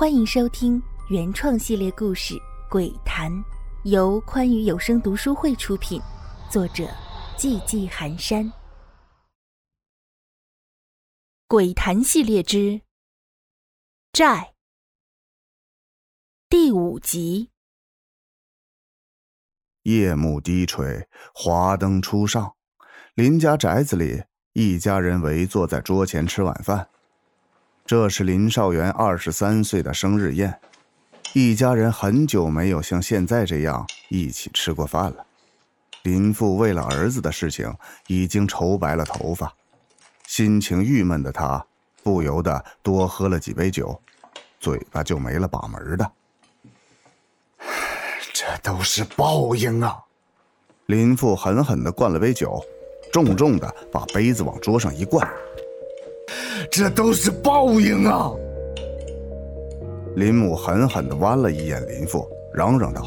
欢迎收听原创系列故事《鬼谈》，由宽裕有声读书会出品，作者寂寂寒山。《鬼谈》系列之《债》第五集。夜幕低垂，华灯初上，林家宅子里，一家人围坐在桌前吃晚饭。这是林少元二十三岁的生日宴，一家人很久没有像现在这样一起吃过饭了。林父为了儿子的事情已经愁白了头发，心情郁闷的他不由得多喝了几杯酒，嘴巴就没了把门的。这都是报应啊！林父狠狠地灌了杯酒，重重地把杯子往桌上一灌。这都是报应啊！林母狠狠的剜了一眼林父，嚷嚷道：“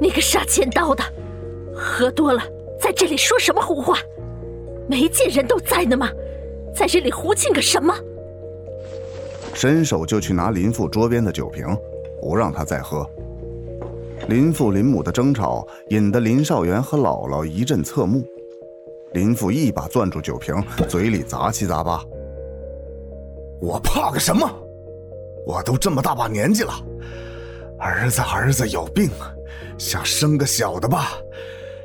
你个杀千刀的，喝多了在这里说什么胡话？没见人都在呢吗？在这里胡庆个什么？”伸手就去拿林父桌边的酒瓶，不让他再喝。林父林母的争吵引得林少元和姥姥一阵侧目。林父一把攥住酒瓶，嘴里杂七杂八：“我怕个什么？我都这么大把年纪了，儿子儿子有病，想生个小的吧，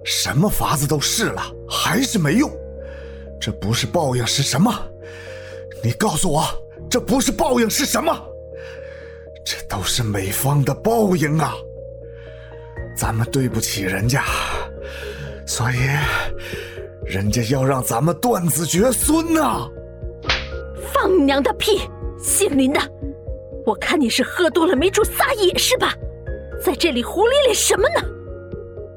什么法子都试了，还是没用。这不是报应是什么？你告诉我，这不是报应是什么？这都是美方的报应啊！咱们对不起人家，所以。”人家要让咱们断子绝孙呐！放你娘的屁！姓林的，我看你是喝多了没处撒野是吧？在这里胡咧咧什么呢？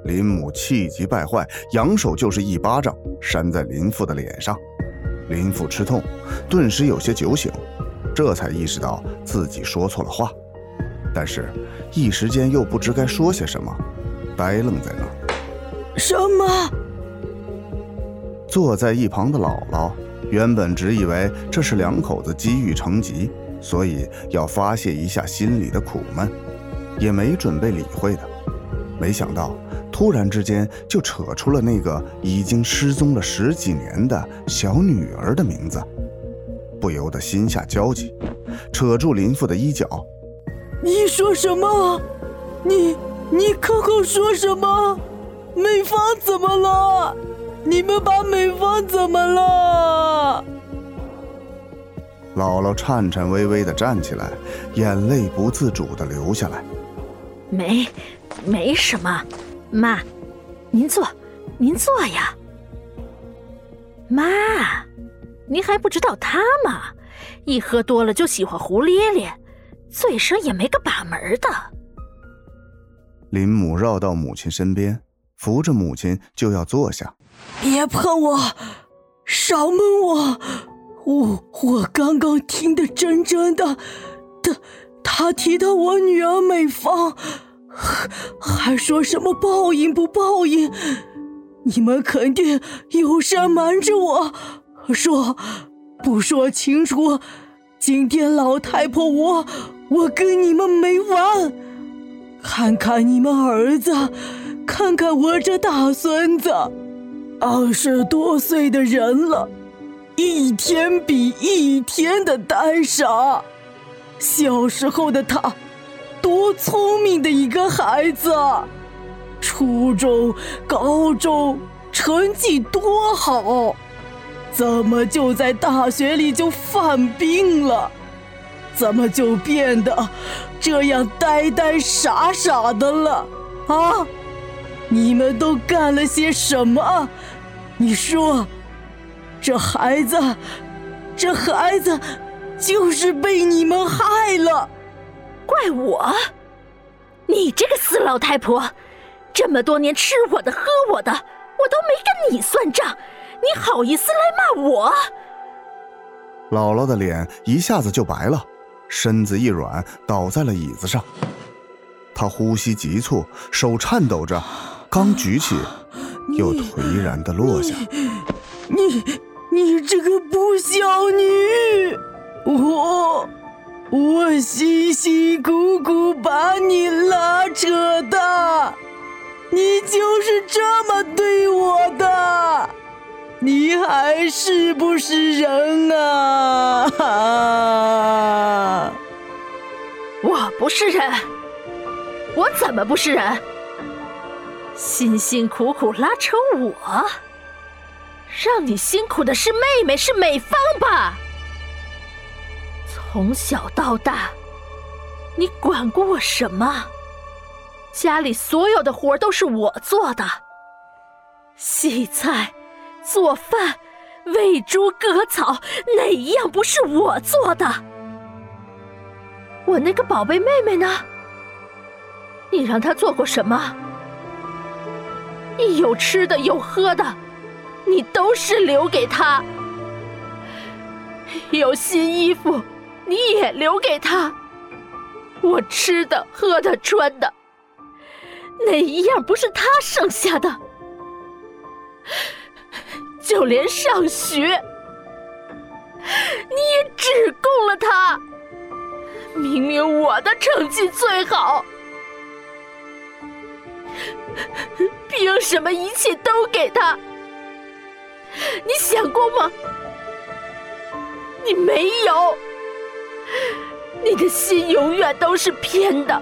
林母气急败坏，扬手就是一巴掌扇在林父的脸上。林父吃痛，顿时有些酒醒，这才意识到自己说错了话，但是，一时间又不知该说些什么，呆愣在那儿。什么？坐在一旁的姥姥，原本只以为这是两口子积郁成疾，所以要发泄一下心里的苦闷，也没准备理会的。没想到突然之间就扯出了那个已经失踪了十几年的小女儿的名字，不由得心下焦急，扯住林父的衣角：“你说什么？你你口口说什么？美芳怎么了？”你们把美芳怎么了？姥姥颤颤巍巍的站起来，眼泪不自主的流下来。没，没什么，妈，您坐，您坐呀。妈，您还不知道他吗？一喝多了就喜欢胡咧咧，嘴上也没个把门的。林母绕到母亲身边，扶着母亲就要坐下。别碰我，少摸我！我我刚刚听得真真的，他他提到我女儿美芳，还说什么报应不报应？你们肯定有事瞒着我，说不说清楚，今天老太婆我我跟你们没完！看看你们儿子，看看我这大孙子。二十多岁的人了，一天比一天的呆傻。小时候的他，多聪明的一个孩子啊，初中、高中成绩多好，怎么就在大学里就犯病了？怎么就变得这样呆呆傻傻的了？啊！你们都干了些什么？你说，这孩子，这孩子就是被你们害了，怪我？你这个死老太婆，这么多年吃我的喝我的，我都没跟你算账，你好意思来骂我？姥姥的脸一下子就白了，身子一软，倒在了椅子上。她呼吸急促，手颤抖着。刚举起，又颓然的落下。你，你这个不孝女！我，我辛辛苦苦把你拉扯大，你就是这么对我的，你还是不是人啊？我不是人，我怎么不是人？辛辛苦苦拉扯我，让你辛苦的是妹妹，是美芳吧？从小到大，你管过我什么？家里所有的活都是我做的，洗菜、做饭、喂猪、割草，哪一样不是我做的？我那个宝贝妹妹呢？你让她做过什么？一有吃的有喝的，你都是留给他；有新衣服。你也留给他，我吃的、喝的、穿的，哪一样不是他剩下的？就连上学，你也只供了他。明明我的成绩最好，凭什么一切都给他？你想过吗？你没有。你的心永远都是偏的。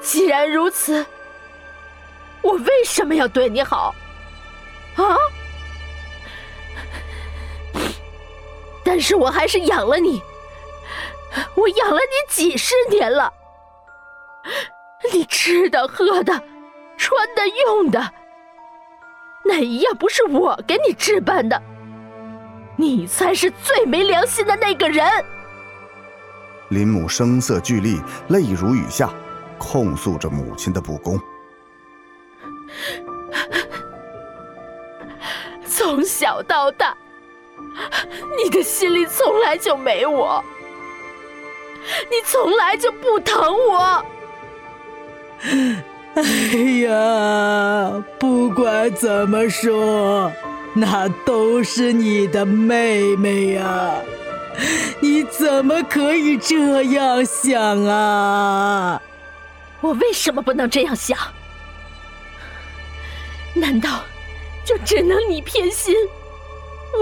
既然如此，我为什么要对你好？啊？但是我还是养了你，我养了你几十年了。你吃的、喝的、穿的、用的，哪一样不是我给你置办的？你才是最没良心的那个人！林母声色俱厉，泪如雨下，控诉着母亲的不公。从小到大，你的心里从来就没我，你从来就不疼我。哎呀，不管怎么说。那都是你的妹妹呀，你怎么可以这样想啊？我为什么不能这样想？难道就只能你偏心，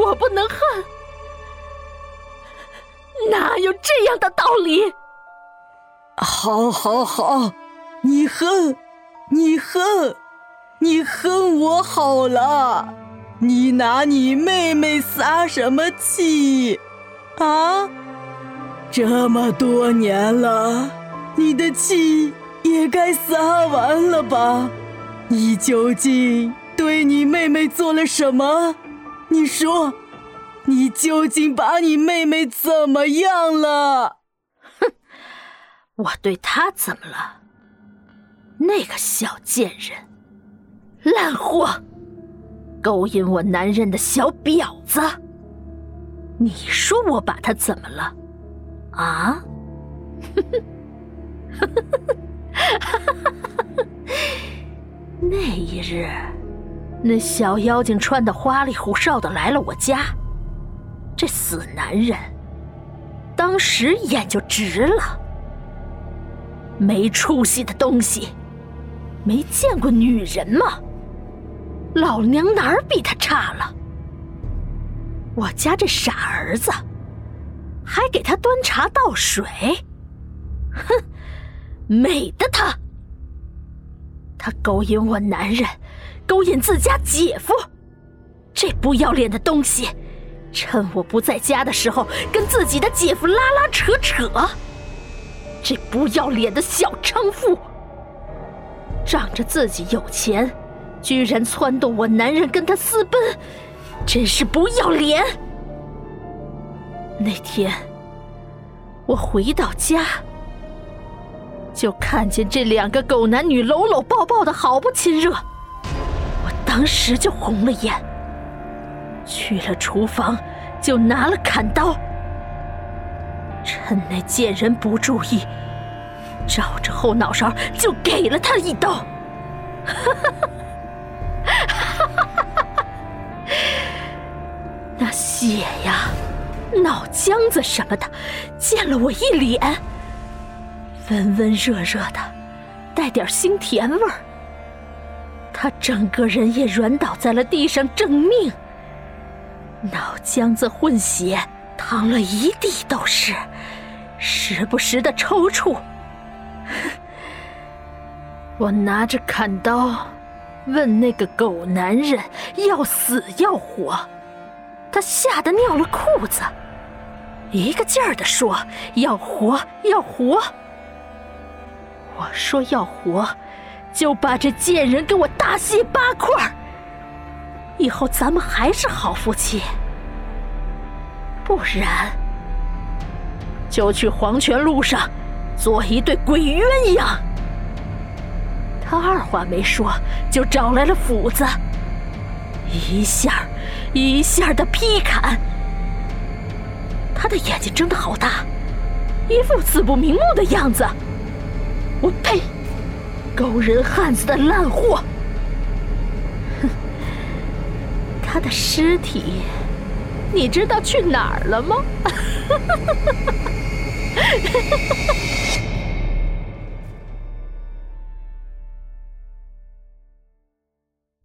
我不能恨？哪有这样的道理？好，好，好，你恨，你恨，你恨我好了。你拿你妹妹撒什么气？啊！这么多年了，你的气也该撒完了吧？你究竟对你妹妹做了什么？你说，你究竟把你妹妹怎么样了？哼，我对她怎么了？那个小贱人，烂货！勾引我男人的小婊子，你说我把他怎么了？啊？那一日，那小妖精穿的花里胡哨的来了我家，这死男人当时眼就直了。没出息的东西，没见过女人吗？老娘哪儿比他差了？我家这傻儿子，还给他端茶倒水，哼，美的他！他勾引我男人，勾引自家姐夫，这不要脸的东西，趁我不在家的时候跟自己的姐夫拉拉扯扯，这不要脸的小娼妇，仗着自己有钱。居然撺掇我男人跟他私奔，真是不要脸！那天我回到家，就看见这两个狗男女搂搂抱抱的好不亲热，我当时就红了眼，去了厨房就拿了砍刀，趁那贱人不注意，照着后脑勺就给了他一刀，那血呀，脑浆子什么的，溅了我一脸，温温热热的，带点腥甜味儿。他整个人也软倒在了地上挣命，脑浆子混血，淌了一地都是，时不时的抽搐。我拿着砍刀，问那个狗男人要死要活，他吓得尿了裤子，一个劲儿的说要活要活。我说要活。就把这贱人给我大卸八块儿以后咱们还是好夫妻，不然就去黄泉路上做一对鬼鸳鸯。他二话没说，就找来了斧子，一下一下的劈砍。他的眼睛睁得好大，一副死不瞑目的样子。我呸！勾人汉子的烂货！哼，他的尸体，你知道去哪儿了吗？哈哈哈哈哈